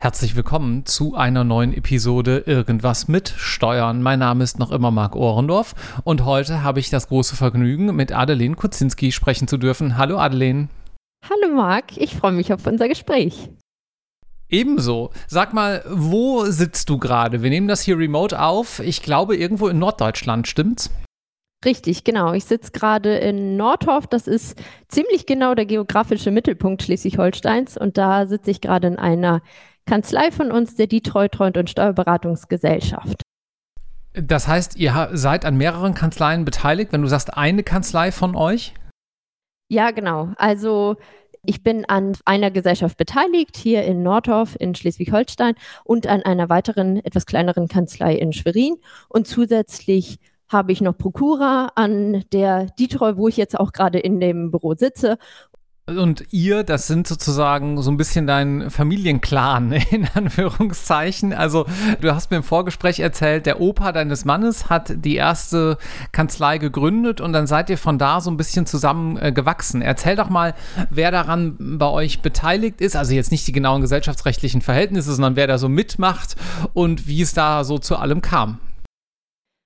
Herzlich willkommen zu einer neuen Episode Irgendwas mit Steuern. Mein Name ist noch immer Marc Ohrendorf und heute habe ich das große Vergnügen, mit Adeline Kuzinski sprechen zu dürfen. Hallo Adeline. Hallo Marc, ich freue mich auf unser Gespräch. Ebenso. Sag mal, wo sitzt du gerade? Wir nehmen das hier remote auf. Ich glaube irgendwo in Norddeutschland, stimmt's? Richtig, genau. Ich sitze gerade in Nordhof. Das ist ziemlich genau der geografische Mittelpunkt Schleswig-Holsteins. Und da sitze ich gerade in einer Kanzlei von uns, der Detroit Treuhand und Steuerberatungsgesellschaft. Das heißt, ihr seid an mehreren Kanzleien beteiligt, wenn du sagst, eine Kanzlei von euch? Ja, genau. Also ich bin an einer Gesellschaft beteiligt, hier in Nordorf in Schleswig-Holstein und an einer weiteren, etwas kleineren Kanzlei in Schwerin. Und zusätzlich habe ich noch Prokura an der Detroit, wo ich jetzt auch gerade in dem Büro sitze und ihr, das sind sozusagen so ein bisschen dein Familienclan, in Anführungszeichen. Also, du hast mir im Vorgespräch erzählt, der Opa deines Mannes hat die erste Kanzlei gegründet und dann seid ihr von da so ein bisschen zusammen äh, gewachsen. Erzähl doch mal, wer daran bei euch beteiligt ist. Also jetzt nicht die genauen gesellschaftsrechtlichen Verhältnisse, sondern wer da so mitmacht und wie es da so zu allem kam.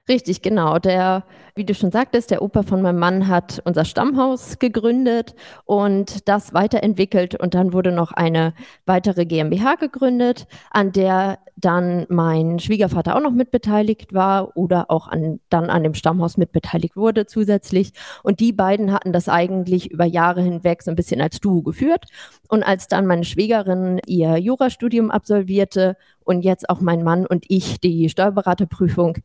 Richtig, genau. Der, wie du schon sagtest, der Opa von meinem Mann hat unser Stammhaus gegründet und das weiterentwickelt und dann wurde noch eine weitere GmbH gegründet, an der dann mein Schwiegervater auch noch mitbeteiligt war oder auch an, dann an dem Stammhaus mitbeteiligt wurde zusätzlich. Und die beiden hatten das eigentlich über Jahre hinweg so ein bisschen als Duo geführt. Und als dann meine Schwägerin ihr Jurastudium absolvierte und jetzt auch mein Mann und ich die Steuerberaterprüfung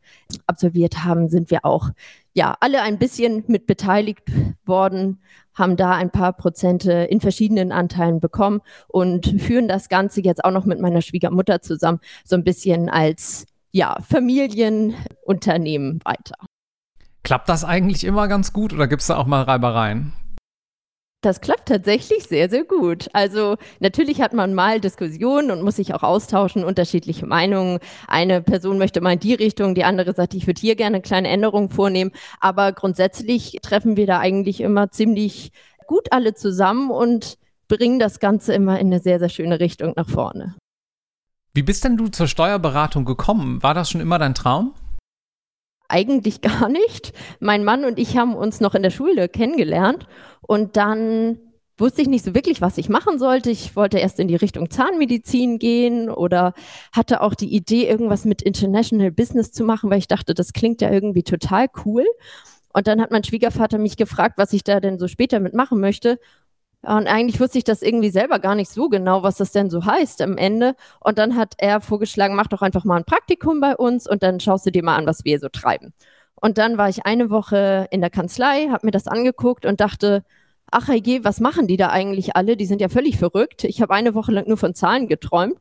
absolviert haben, sind wir auch ja alle ein bisschen mit beteiligt worden, haben da ein paar Prozente in verschiedenen Anteilen bekommen und führen das Ganze jetzt auch noch mit meiner Schwiegermutter zusammen so ein bisschen als ja, Familienunternehmen weiter. Klappt das eigentlich immer ganz gut oder gibt es da auch mal Reibereien? Das klappt tatsächlich sehr, sehr gut. Also natürlich hat man mal Diskussionen und muss sich auch austauschen, unterschiedliche Meinungen. Eine Person möchte mal in die Richtung, die andere sagt, ich würde hier gerne eine kleine Änderung vornehmen. Aber grundsätzlich treffen wir da eigentlich immer ziemlich gut alle zusammen und bringen das Ganze immer in eine sehr, sehr schöne Richtung nach vorne. Wie bist denn du zur Steuerberatung gekommen? War das schon immer dein Traum? Eigentlich gar nicht. Mein Mann und ich haben uns noch in der Schule kennengelernt und dann wusste ich nicht so wirklich, was ich machen sollte. Ich wollte erst in die Richtung Zahnmedizin gehen oder hatte auch die Idee, irgendwas mit International Business zu machen, weil ich dachte, das klingt ja irgendwie total cool. Und dann hat mein Schwiegervater mich gefragt, was ich da denn so später mitmachen möchte. Und eigentlich wusste ich das irgendwie selber gar nicht so genau, was das denn so heißt am Ende. Und dann hat er vorgeschlagen, mach doch einfach mal ein Praktikum bei uns und dann schaust du dir mal an, was wir so treiben. Und dann war ich eine Woche in der Kanzlei, habe mir das angeguckt und dachte, ach je, was machen die da eigentlich alle? Die sind ja völlig verrückt. Ich habe eine Woche lang nur von Zahlen geträumt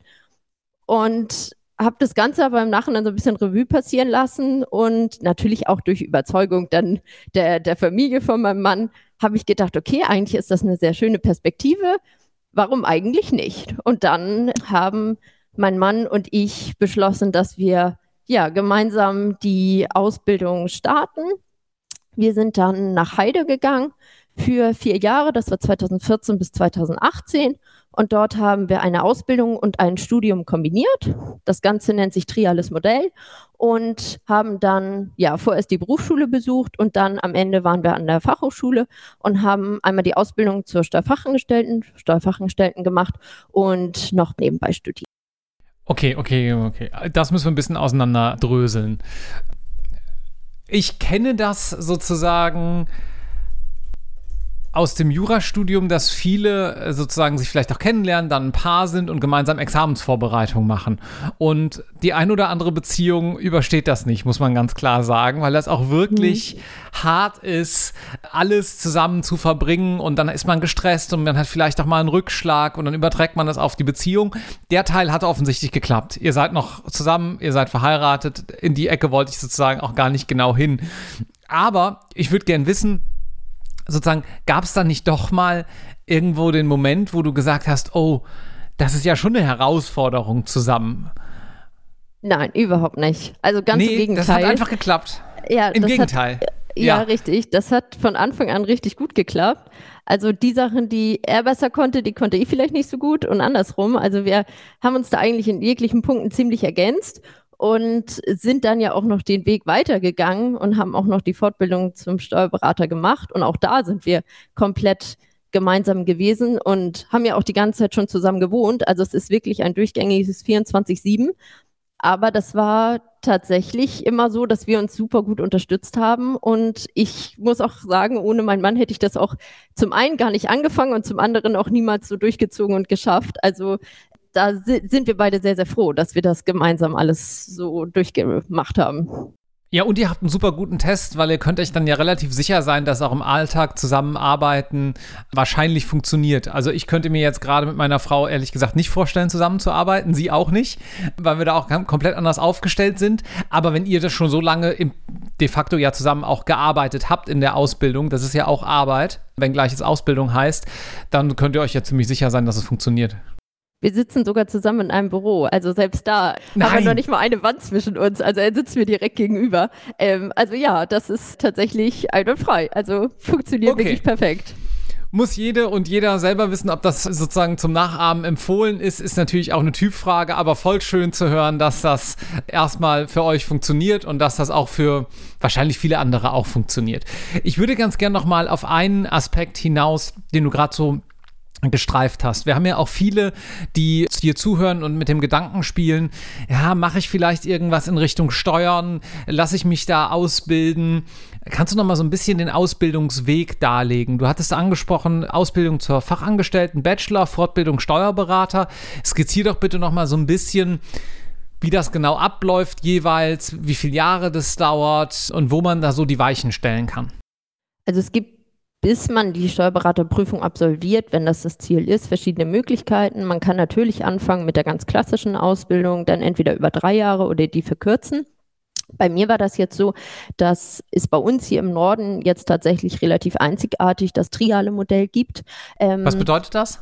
und habe das Ganze aber im Nachhinein so ein bisschen Revue passieren lassen und natürlich auch durch Überzeugung dann der, der Familie von meinem Mann habe ich gedacht, okay, eigentlich ist das eine sehr schöne Perspektive. Warum eigentlich nicht? Und dann haben mein Mann und ich beschlossen, dass wir ja gemeinsam die Ausbildung starten. Wir sind dann nach Heide gegangen für vier Jahre, das war 2014 bis 2018. Und dort haben wir eine Ausbildung und ein Studium kombiniert. Das Ganze nennt sich Triales Modell. Und haben dann ja vorerst die Berufsschule besucht und dann am Ende waren wir an der Fachhochschule und haben einmal die Ausbildung zur Steuerfachangestellten, Steuerfachangestellten gemacht und noch nebenbei studiert. Okay, okay, okay. Das müssen wir ein bisschen auseinanderdröseln. Ich kenne das sozusagen aus dem Jurastudium, dass viele äh, sozusagen sich vielleicht auch kennenlernen, dann ein Paar sind und gemeinsam Examensvorbereitung machen. Und die ein oder andere Beziehung übersteht das nicht, muss man ganz klar sagen, weil das auch wirklich mhm. hart ist, alles zusammen zu verbringen und dann ist man gestresst und man hat vielleicht auch mal einen Rückschlag und dann überträgt man das auf die Beziehung. Der Teil hat offensichtlich geklappt. Ihr seid noch zusammen, ihr seid verheiratet. In die Ecke wollte ich sozusagen auch gar nicht genau hin. Aber ich würde gern wissen, sozusagen, gab es da nicht doch mal irgendwo den Moment, wo du gesagt hast, oh, das ist ja schon eine Herausforderung zusammen? Nein, überhaupt nicht. Also ganz nee, im Gegenteil. Das hat einfach geklappt. Ja, Im Gegenteil. Hat, ja, ja, richtig. Das hat von Anfang an richtig gut geklappt. Also die Sachen, die er besser konnte, die konnte ich vielleicht nicht so gut und andersrum. Also wir haben uns da eigentlich in jeglichen Punkten ziemlich ergänzt und sind dann ja auch noch den Weg weitergegangen und haben auch noch die Fortbildung zum Steuerberater gemacht. Und auch da sind wir komplett gemeinsam gewesen und haben ja auch die ganze Zeit schon zusammen gewohnt. Also es ist wirklich ein durchgängiges 24-7. Aber das war tatsächlich immer so, dass wir uns super gut unterstützt haben. Und ich muss auch sagen, ohne meinen Mann hätte ich das auch zum einen gar nicht angefangen und zum anderen auch niemals so durchgezogen und geschafft. Also da sind wir beide sehr, sehr froh, dass wir das gemeinsam alles so durchgemacht haben. Ja, und ihr habt einen super guten Test, weil ihr könnt euch dann ja relativ sicher sein, dass auch im Alltag zusammenarbeiten wahrscheinlich funktioniert. Also ich könnte mir jetzt gerade mit meiner Frau ehrlich gesagt nicht vorstellen, zusammenzuarbeiten, sie auch nicht, weil wir da auch komplett anders aufgestellt sind. Aber wenn ihr das schon so lange im, de facto ja zusammen auch gearbeitet habt in der Ausbildung, das ist ja auch Arbeit, wenngleich es Ausbildung heißt, dann könnt ihr euch ja ziemlich sicher sein, dass es funktioniert. Wir sitzen sogar zusammen in einem Büro. Also selbst da Nein. haben wir noch nicht mal eine Wand zwischen uns. Also er sitzt mir direkt gegenüber. Ähm, also ja, das ist tatsächlich einwandfrei. Also funktioniert okay. wirklich perfekt. Muss jede und jeder selber wissen, ob das sozusagen zum Nachahmen empfohlen ist, ist natürlich auch eine Typfrage, aber voll schön zu hören, dass das erstmal für euch funktioniert und dass das auch für wahrscheinlich viele andere auch funktioniert. Ich würde ganz gern nochmal auf einen Aspekt hinaus, den du gerade so gestreift hast. Wir haben ja auch viele, die hier zuhören und mit dem Gedanken spielen, ja, mache ich vielleicht irgendwas in Richtung Steuern, lasse ich mich da ausbilden. Kannst du noch mal so ein bisschen den Ausbildungsweg darlegen? Du hattest angesprochen, Ausbildung zur Fachangestellten, Bachelor, Fortbildung Steuerberater. Skizzier doch bitte noch mal so ein bisschen, wie das genau abläuft jeweils, wie viele Jahre das dauert und wo man da so die Weichen stellen kann. Also es gibt bis man die Steuerberaterprüfung absolviert, wenn das das Ziel ist, verschiedene Möglichkeiten. Man kann natürlich anfangen mit der ganz klassischen Ausbildung, dann entweder über drei Jahre oder die verkürzen. Bei mir war das jetzt so, dass es bei uns hier im Norden jetzt tatsächlich relativ einzigartig das triale Modell gibt. Ähm, Was bedeutet das?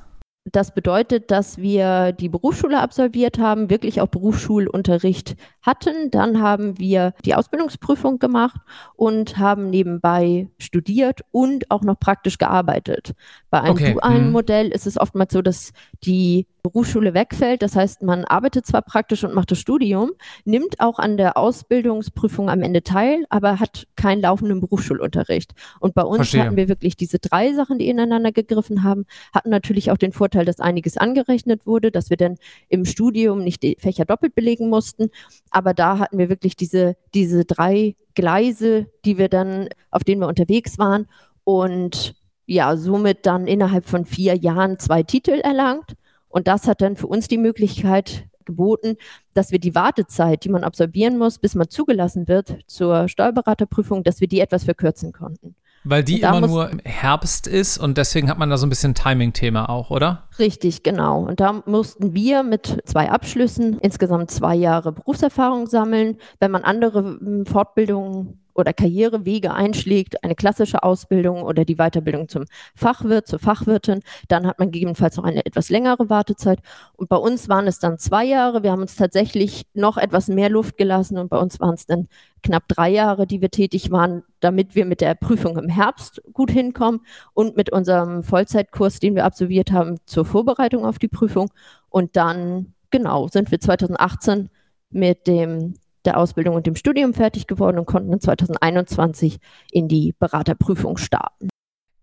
Das bedeutet, dass wir die Berufsschule absolviert haben, wirklich auch Berufsschulunterricht hatten. Dann haben wir die Ausbildungsprüfung gemacht und haben nebenbei studiert und auch noch praktisch gearbeitet. Bei einem okay. dualen hm. Modell ist es oftmals so, dass die Berufsschule wegfällt. Das heißt, man arbeitet zwar praktisch und macht das Studium, nimmt auch an der Ausbildungsprüfung am Ende teil, aber hat keinen laufenden Berufsschulunterricht. Und bei uns Verstehe. hatten wir wirklich diese drei Sachen, die ineinander gegriffen haben, hatten natürlich auch den Vorteil, dass einiges angerechnet wurde, dass wir dann im Studium nicht die Fächer doppelt belegen mussten. Aber da hatten wir wirklich diese, diese drei Gleise, die wir dann, auf denen wir unterwegs waren. Und ja, somit dann innerhalb von vier Jahren zwei Titel erlangt und das hat dann für uns die Möglichkeit geboten, dass wir die Wartezeit, die man absolvieren muss, bis man zugelassen wird zur Steuerberaterprüfung, dass wir die etwas verkürzen konnten. Weil die immer nur im Herbst ist und deswegen hat man da so ein bisschen Timing-Thema auch, oder? Richtig, genau. Und da mussten wir mit zwei Abschlüssen insgesamt zwei Jahre Berufserfahrung sammeln. Wenn man andere hm, Fortbildungen oder Karrierewege einschlägt, eine klassische Ausbildung oder die Weiterbildung zum Fachwirt, zur Fachwirtin, dann hat man gegebenenfalls noch eine etwas längere Wartezeit. Und bei uns waren es dann zwei Jahre. Wir haben uns tatsächlich noch etwas mehr Luft gelassen und bei uns waren es dann knapp drei Jahre, die wir tätig waren, damit wir mit der Prüfung im Herbst gut hinkommen und mit unserem Vollzeitkurs, den wir absolviert haben, zur Vorbereitung auf die Prüfung. Und dann, genau, sind wir 2018 mit dem der Ausbildung und dem Studium fertig geworden und konnten in 2021 in die Beraterprüfung starten.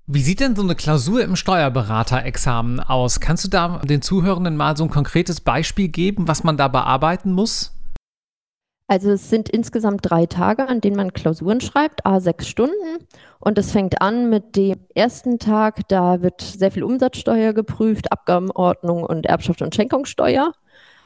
Wie sieht denn so eine Klausur im Steuerberaterexamen aus? Kannst du da den Zuhörenden mal so ein konkretes Beispiel geben, was man da bearbeiten muss? Also es sind insgesamt drei Tage, an denen man Klausuren schreibt, a sechs Stunden. Und es fängt an mit dem ersten Tag, da wird sehr viel Umsatzsteuer geprüft, Abgabenordnung und Erbschaft und Schenkungssteuer.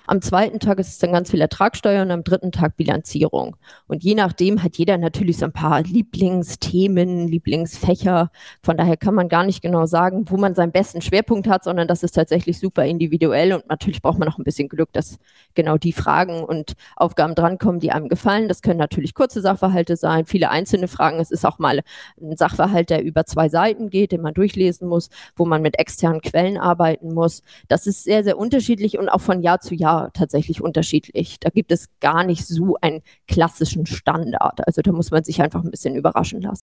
Am zweiten Tag ist es dann ganz viel Ertragssteuer und am dritten Tag Bilanzierung. Und je nachdem hat jeder natürlich so ein paar Lieblingsthemen, Lieblingsfächer. Von daher kann man gar nicht genau sagen, wo man seinen besten Schwerpunkt hat, sondern das ist tatsächlich super individuell. Und natürlich braucht man auch ein bisschen Glück, dass genau die Fragen und Aufgaben drankommen, die einem gefallen. Das können natürlich kurze Sachverhalte sein, viele einzelne Fragen. Es ist auch mal ein Sachverhalt, der über zwei Seiten geht, den man durchlesen muss, wo man mit externen Quellen arbeiten muss. Das ist sehr, sehr unterschiedlich und auch von Jahr zu Jahr tatsächlich unterschiedlich. Da gibt es gar nicht so einen klassischen Standard. Also da muss man sich einfach ein bisschen überraschen lassen.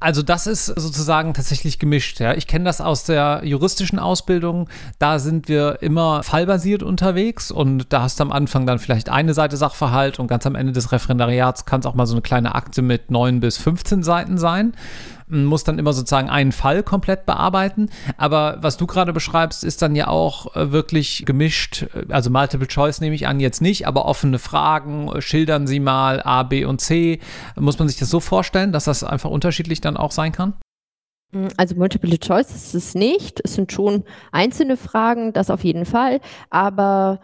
Also das ist sozusagen tatsächlich gemischt. Ja. Ich kenne das aus der juristischen Ausbildung. Da sind wir immer fallbasiert unterwegs und da hast du am Anfang dann vielleicht eine Seite Sachverhalt und ganz am Ende des Referendariats kann es auch mal so eine kleine Akte mit 9 bis 15 Seiten sein muss dann immer sozusagen einen Fall komplett bearbeiten. Aber was du gerade beschreibst, ist dann ja auch äh, wirklich gemischt. Also Multiple Choice nehme ich an, jetzt nicht, aber offene Fragen, schildern Sie mal A, B und C. Muss man sich das so vorstellen, dass das einfach unterschiedlich dann auch sein kann? Also Multiple Choice ist es nicht. Es sind schon einzelne Fragen, das auf jeden Fall. Aber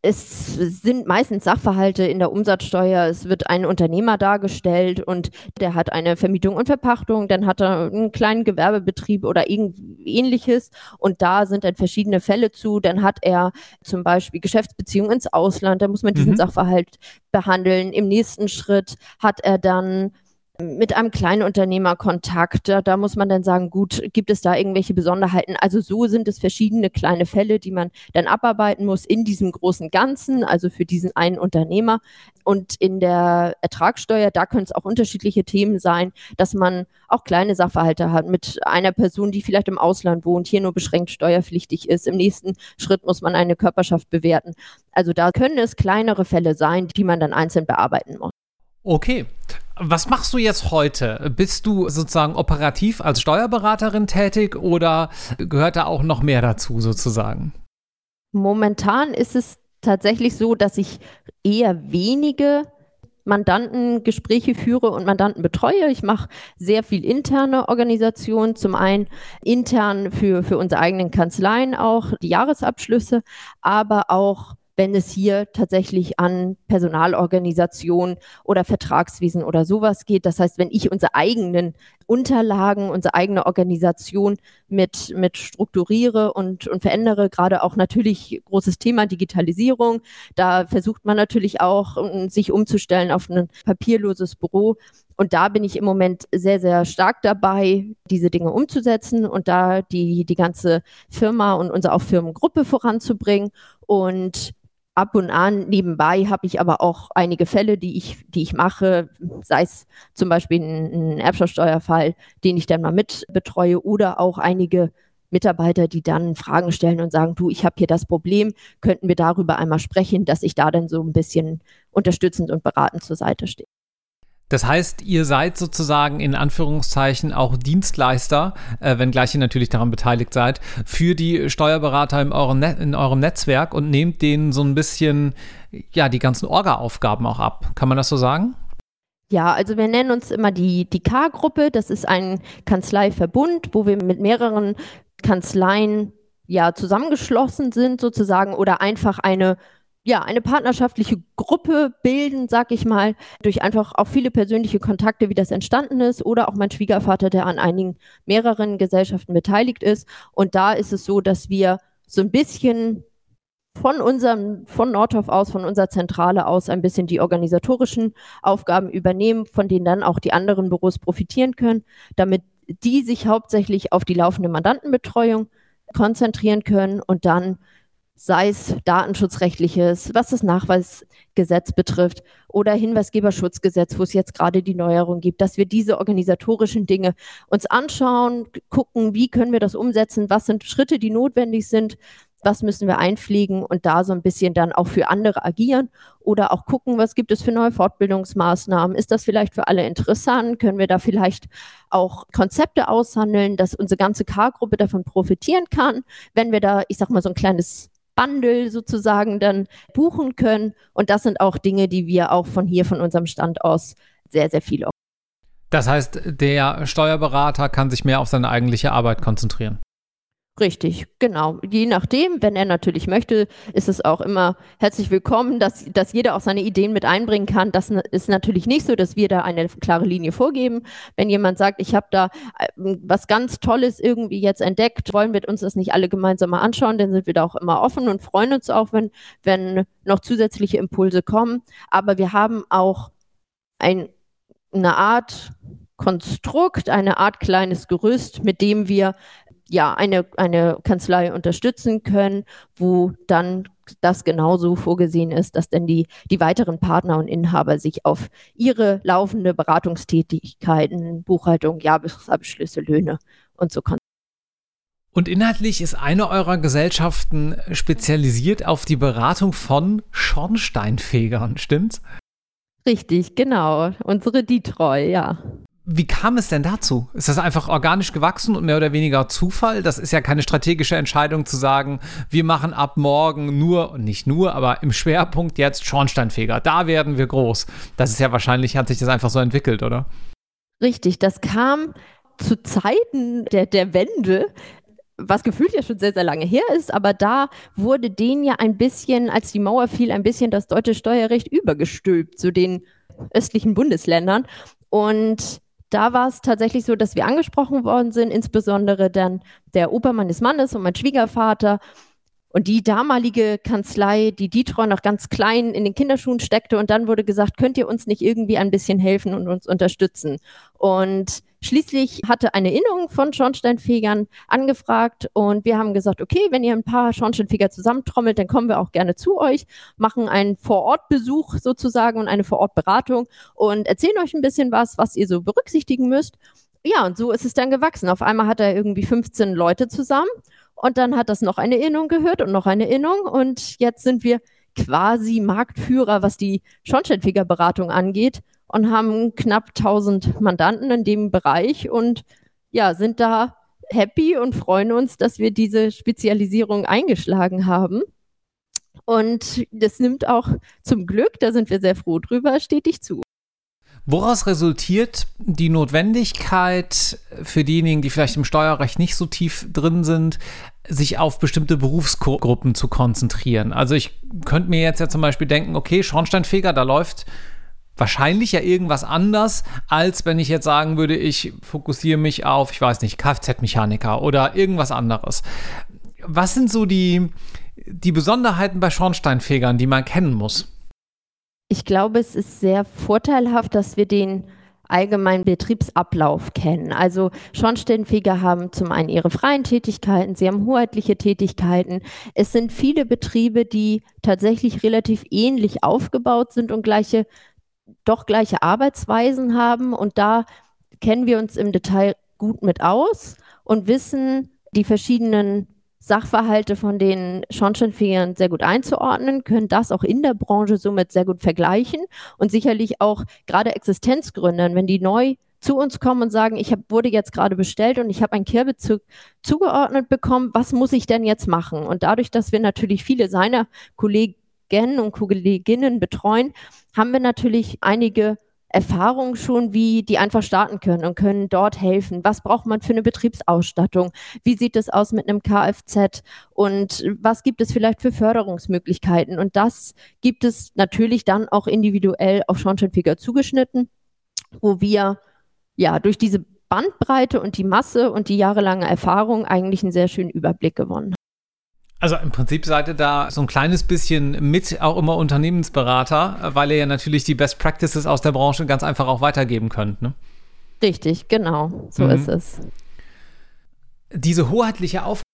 es sind meistens Sachverhalte in der Umsatzsteuer. Es wird ein Unternehmer dargestellt und der hat eine Vermietung und Verpachtung, dann hat er einen kleinen Gewerbebetrieb oder ähnliches und da sind dann verschiedene Fälle zu. Dann hat er zum Beispiel Geschäftsbeziehungen ins Ausland, da muss man diesen mhm. Sachverhalt behandeln. Im nächsten Schritt hat er dann mit einem Kleinunternehmer Kontakt. Da, da, muss man dann sagen, gut, gibt es da irgendwelche Besonderheiten? Also so sind es verschiedene kleine Fälle, die man dann abarbeiten muss in diesem großen Ganzen, also für diesen einen Unternehmer. Und in der Ertragssteuer, da können es auch unterschiedliche Themen sein, dass man auch kleine Sachverhalte hat mit einer Person, die vielleicht im Ausland wohnt, hier nur beschränkt steuerpflichtig ist. Im nächsten Schritt muss man eine Körperschaft bewerten. Also da können es kleinere Fälle sein, die man dann einzeln bearbeiten muss. Okay. Was machst du jetzt heute? Bist du sozusagen operativ als Steuerberaterin tätig oder gehört da auch noch mehr dazu sozusagen? Momentan ist es tatsächlich so, dass ich eher wenige Mandantengespräche führe und Mandanten betreue. Ich mache sehr viel interne Organisation, zum einen intern für, für unsere eigenen Kanzleien auch die Jahresabschlüsse, aber auch wenn es hier tatsächlich an Personalorganisation oder Vertragswesen oder sowas geht. Das heißt, wenn ich unsere eigenen Unterlagen, unsere eigene Organisation mit, mit strukturiere und, und verändere, gerade auch natürlich großes Thema Digitalisierung. Da versucht man natürlich auch, sich umzustellen auf ein papierloses Büro. Und da bin ich im Moment sehr, sehr stark dabei, diese Dinge umzusetzen und da die, die ganze Firma und unsere auch Firmengruppe voranzubringen. Und ab und an nebenbei habe ich aber auch einige Fälle, die ich, die ich mache, sei es zum Beispiel ein, ein Erbschaftssteuerfall, den ich dann mal mit betreue oder auch einige Mitarbeiter, die dann Fragen stellen und sagen, du, ich habe hier das Problem, könnten wir darüber einmal sprechen, dass ich da dann so ein bisschen unterstützend und beratend zur Seite stehe. Das heißt, ihr seid sozusagen in Anführungszeichen auch Dienstleister, äh, wenngleich ihr natürlich daran beteiligt seid, für die Steuerberater in eurem, Net in eurem Netzwerk und nehmt denen so ein bisschen, ja, die ganzen Orga-Aufgaben auch ab. Kann man das so sagen? Ja, also wir nennen uns immer die, die K-Gruppe. Das ist ein Kanzleiverbund, wo wir mit mehreren Kanzleien ja zusammengeschlossen sind sozusagen oder einfach eine ja, eine partnerschaftliche Gruppe bilden, sag ich mal, durch einfach auch viele persönliche Kontakte, wie das entstanden ist, oder auch mein Schwiegervater, der an einigen mehreren Gesellschaften beteiligt ist. Und da ist es so, dass wir so ein bisschen von unserem, von Nordhof aus, von unserer Zentrale aus ein bisschen die organisatorischen Aufgaben übernehmen, von denen dann auch die anderen Büros profitieren können, damit die sich hauptsächlich auf die laufende Mandantenbetreuung konzentrieren können und dann sei es datenschutzrechtliches, was das Nachweisgesetz betrifft oder Hinweisgeberschutzgesetz, wo es jetzt gerade die Neuerung gibt, dass wir diese organisatorischen Dinge uns anschauen, gucken, wie können wir das umsetzen, was sind Schritte, die notwendig sind, was müssen wir einfliegen und da so ein bisschen dann auch für andere agieren oder auch gucken, was gibt es für neue Fortbildungsmaßnahmen? Ist das vielleicht für alle interessant? Können wir da vielleicht auch Konzepte aushandeln, dass unsere ganze K-Gruppe davon profitieren kann, wenn wir da, ich sag mal, so ein kleines Bundle sozusagen dann buchen können. Und das sind auch Dinge, die wir auch von hier, von unserem Stand aus sehr, sehr viel. Das heißt, der Steuerberater kann sich mehr auf seine eigentliche Arbeit konzentrieren. Richtig, genau. Je nachdem, wenn er natürlich möchte, ist es auch immer herzlich willkommen, dass, dass jeder auch seine Ideen mit einbringen kann. Das ist natürlich nicht so, dass wir da eine klare Linie vorgeben. Wenn jemand sagt, ich habe da äh, was ganz Tolles irgendwie jetzt entdeckt, wollen wir uns das nicht alle gemeinsam mal anschauen, dann sind wir da auch immer offen und freuen uns auch, wenn, wenn noch zusätzliche Impulse kommen. Aber wir haben auch ein, eine Art Konstrukt, eine Art kleines Gerüst, mit dem wir ja, eine, eine Kanzlei unterstützen können, wo dann das genauso vorgesehen ist, dass dann die, die weiteren Partner und Inhaber sich auf ihre laufende Beratungstätigkeiten, Buchhaltung, Jahresabschlüsse, Löhne und so konzentrieren. Und inhaltlich ist eine eurer Gesellschaften spezialisiert auf die Beratung von Schornsteinfegern, stimmt's? Richtig, genau. Unsere Detroit, ja. Wie kam es denn dazu? Ist das einfach organisch gewachsen und mehr oder weniger Zufall? Das ist ja keine strategische Entscheidung zu sagen, wir machen ab morgen nur, nicht nur, aber im Schwerpunkt jetzt Schornsteinfeger. Da werden wir groß. Das ist ja wahrscheinlich, hat sich das einfach so entwickelt, oder? Richtig, das kam zu Zeiten der, der Wende was gefühlt ja schon sehr, sehr lange her ist, aber da wurde denen ja ein bisschen, als die Mauer fiel, ein bisschen das deutsche Steuerrecht übergestülpt zu den östlichen Bundesländern. Und da war es tatsächlich so, dass wir angesprochen worden sind, insbesondere dann der Opa meines Mannes und mein Schwiegervater. Und die damalige Kanzlei, die Dietreu noch ganz klein in den Kinderschuhen steckte und dann wurde gesagt, könnt ihr uns nicht irgendwie ein bisschen helfen und uns unterstützen? Und Schließlich hatte eine Innung von Schornsteinfegern angefragt und wir haben gesagt, okay, wenn ihr ein paar Schornsteinfeger zusammentrommelt, dann kommen wir auch gerne zu euch, machen einen Vorortbesuch sozusagen und eine Vorortberatung und erzählen euch ein bisschen was, was ihr so berücksichtigen müsst. Ja, und so ist es dann gewachsen. Auf einmal hat er irgendwie 15 Leute zusammen und dann hat das noch eine Innung gehört und noch eine Innung und jetzt sind wir quasi Marktführer, was die Schornsteinfegerberatung angeht und haben knapp 1000 Mandanten in dem Bereich und ja, sind da happy und freuen uns, dass wir diese Spezialisierung eingeschlagen haben. Und das nimmt auch zum Glück, da sind wir sehr froh drüber, stetig zu. Woraus resultiert die Notwendigkeit für diejenigen, die vielleicht im Steuerrecht nicht so tief drin sind, sich auf bestimmte Berufsgruppen zu konzentrieren? Also ich könnte mir jetzt ja zum Beispiel denken, okay, Schornsteinfeger, da läuft wahrscheinlich ja irgendwas anders, als wenn ich jetzt sagen würde, ich fokussiere mich auf, ich weiß nicht, Kfz-Mechaniker oder irgendwas anderes. Was sind so die, die Besonderheiten bei Schornsteinfegern, die man kennen muss? Ich glaube, es ist sehr vorteilhaft, dass wir den allgemeinen Betriebsablauf kennen. Also Schornsteinfeger haben zum einen ihre freien Tätigkeiten, sie haben hoheitliche Tätigkeiten. Es sind viele Betriebe, die tatsächlich relativ ähnlich aufgebaut sind und gleiche doch gleiche Arbeitsweisen haben und da kennen wir uns im Detail gut mit aus und wissen die verschiedenen Sachverhalte von den Schornsteinfegern sehr gut einzuordnen, können das auch in der Branche somit sehr gut vergleichen und sicherlich auch gerade Existenzgründern, wenn die neu zu uns kommen und sagen, ich hab, wurde jetzt gerade bestellt und ich habe einen Kehrbezug zugeordnet bekommen, was muss ich denn jetzt machen? Und dadurch, dass wir natürlich viele seiner Kollegen und Kolleginnen betreuen, haben wir natürlich einige Erfahrungen schon, wie die einfach starten können und können dort helfen. Was braucht man für eine Betriebsausstattung? Wie sieht es aus mit einem Kfz? Und was gibt es vielleicht für Förderungsmöglichkeiten? Und das gibt es natürlich dann auch individuell auf Schornsteinfeger zugeschnitten, wo wir ja durch diese Bandbreite und die Masse und die jahrelange Erfahrung eigentlich einen sehr schönen Überblick gewonnen haben. Also im Prinzip seid ihr da so ein kleines bisschen mit auch immer Unternehmensberater, weil ihr ja natürlich die Best Practices aus der Branche ganz einfach auch weitergeben könnt. Ne? Richtig, genau, so mhm. ist es. Diese hoheitliche Aufgabe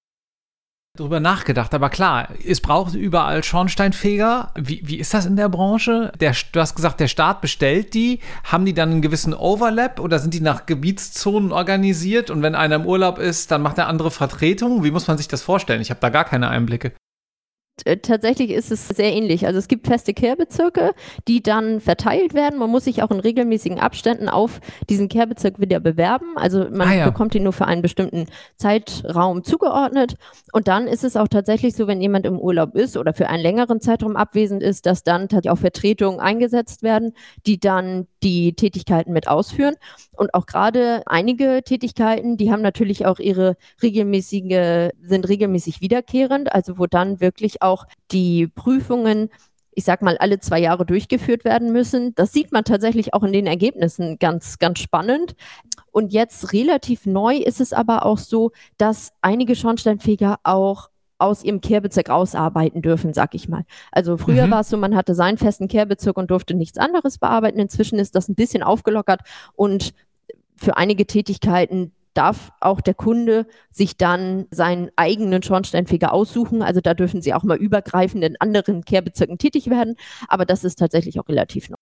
drüber nachgedacht, aber klar, es braucht überall Schornsteinfeger. Wie, wie ist das in der Branche? Der, du hast gesagt, der Staat bestellt die. Haben die dann einen gewissen Overlap oder sind die nach Gebietszonen organisiert? Und wenn einer im Urlaub ist, dann macht er andere Vertretungen? Wie muss man sich das vorstellen? Ich habe da gar keine Einblicke. Äh, tatsächlich ist es sehr ähnlich. Also es gibt feste Kehrbezirke, die dann verteilt werden. Man muss sich auch in regelmäßigen Abständen auf diesen Kehrbezirk wieder bewerben. Also man ah ja. bekommt ihn nur für einen bestimmten Zeitraum zugeordnet. Und dann ist es auch tatsächlich so, wenn jemand im Urlaub ist oder für einen längeren Zeitraum abwesend ist, dass dann tatsächlich auch Vertretungen eingesetzt werden, die dann die Tätigkeiten mit ausführen. Und auch gerade einige Tätigkeiten, die haben natürlich auch ihre regelmäßige, sind regelmäßig wiederkehrend, also wo dann wirklich auch die Prüfungen ich sag mal, alle zwei Jahre durchgeführt werden müssen. Das sieht man tatsächlich auch in den Ergebnissen ganz, ganz spannend. Und jetzt relativ neu ist es aber auch so, dass einige Schornsteinfeger auch aus ihrem Kehrbezirk ausarbeiten dürfen, sag ich mal. Also früher mhm. war es so, man hatte seinen festen Kehrbezirk und durfte nichts anderes bearbeiten. Inzwischen ist das ein bisschen aufgelockert und für einige Tätigkeiten darf auch der Kunde sich dann seinen eigenen Schornsteinfeger aussuchen. Also da dürfen sie auch mal übergreifend in anderen Kehrbezirken tätig werden. Aber das ist tatsächlich auch relativ neu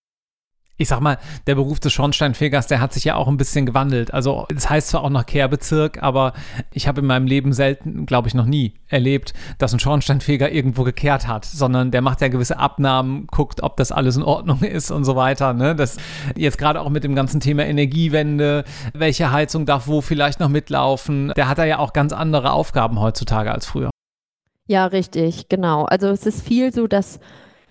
ich sag mal, der Beruf des Schornsteinfegers, der hat sich ja auch ein bisschen gewandelt. Also es das heißt zwar auch noch Kehrbezirk, aber ich habe in meinem Leben selten, glaube ich, noch nie erlebt, dass ein Schornsteinfeger irgendwo gekehrt hat, sondern der macht ja gewisse Abnahmen, guckt, ob das alles in Ordnung ist und so weiter. Ne? Das jetzt gerade auch mit dem ganzen Thema Energiewende, welche Heizung darf wo vielleicht noch mitlaufen, der hat da ja auch ganz andere Aufgaben heutzutage als früher. Ja, richtig, genau. Also es ist viel so, dass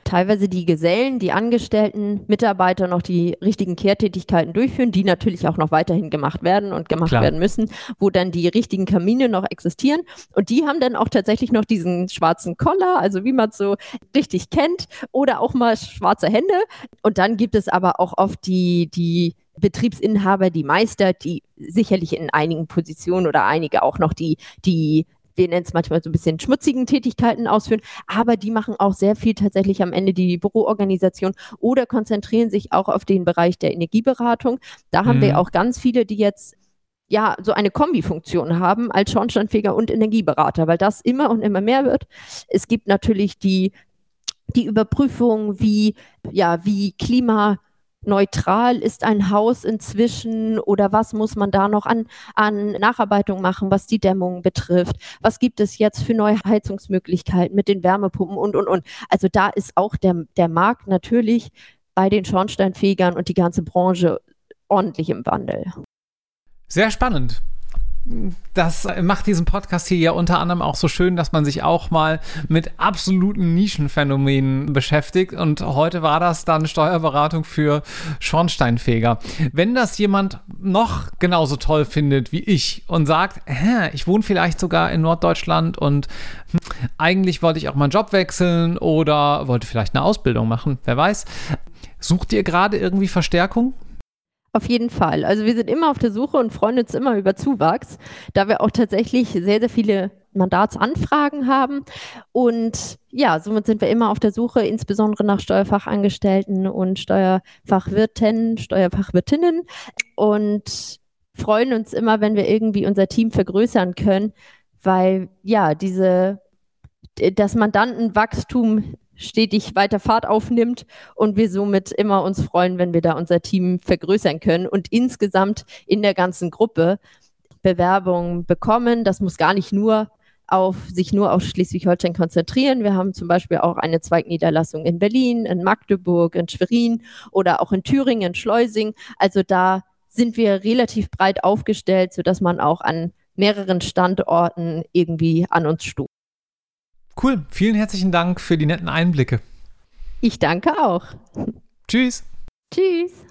teilweise die Gesellen, die Angestellten, Mitarbeiter noch die richtigen Kehrtätigkeiten durchführen, die natürlich auch noch weiterhin gemacht werden und gemacht Klar. werden müssen, wo dann die richtigen Kamine noch existieren. Und die haben dann auch tatsächlich noch diesen schwarzen Collar, also wie man es so richtig kennt, oder auch mal schwarze Hände. Und dann gibt es aber auch oft die, die Betriebsinhaber, die Meister, die sicherlich in einigen Positionen oder einige auch noch die, die wir nennen es manchmal so ein bisschen schmutzigen Tätigkeiten ausführen, aber die machen auch sehr viel tatsächlich am Ende die Büroorganisation oder konzentrieren sich auch auf den Bereich der Energieberatung. Da haben mhm. wir auch ganz viele, die jetzt ja, so eine Kombifunktion haben als Schornsteinfeger und Energieberater, weil das immer und immer mehr wird. Es gibt natürlich die, die Überprüfung, wie, ja, wie Klima neutral ist ein Haus inzwischen oder was muss man da noch an, an Nacharbeitung machen, was die Dämmung betrifft? Was gibt es jetzt für neue Heizungsmöglichkeiten mit den Wärmepumpen und, und, und? Also da ist auch der, der Markt natürlich bei den Schornsteinfegern und die ganze Branche ordentlich im Wandel. Sehr spannend das macht diesen Podcast hier ja unter anderem auch so schön, dass man sich auch mal mit absoluten Nischenphänomenen beschäftigt. Und heute war das dann Steuerberatung für Schornsteinfeger. Wenn das jemand noch genauso toll findet wie ich und sagt, ich wohne vielleicht sogar in Norddeutschland und hm, eigentlich wollte ich auch mal einen Job wechseln oder wollte vielleicht eine Ausbildung machen, wer weiß. Sucht ihr gerade irgendwie Verstärkung? Auf jeden Fall. Also wir sind immer auf der Suche und freuen uns immer über Zuwachs, da wir auch tatsächlich sehr, sehr viele Mandatsanfragen haben. Und ja, somit sind wir immer auf der Suche, insbesondere nach Steuerfachangestellten und Steuerfachwirten, Steuerfachwirtinnen und freuen uns immer, wenn wir irgendwie unser Team vergrößern können, weil ja, diese das Mandantenwachstum stetig weiter Fahrt aufnimmt und wir somit immer uns freuen, wenn wir da unser Team vergrößern können und insgesamt in der ganzen Gruppe Bewerbungen bekommen. Das muss gar nicht nur auf sich nur auf Schleswig-Holstein konzentrieren. Wir haben zum Beispiel auch eine Zweigniederlassung in Berlin, in Magdeburg, in Schwerin oder auch in Thüringen, in Schleusing. Also da sind wir relativ breit aufgestellt, sodass man auch an mehreren Standorten irgendwie an uns stuft. Cool, vielen herzlichen Dank für die netten Einblicke. Ich danke auch. Tschüss. Tschüss.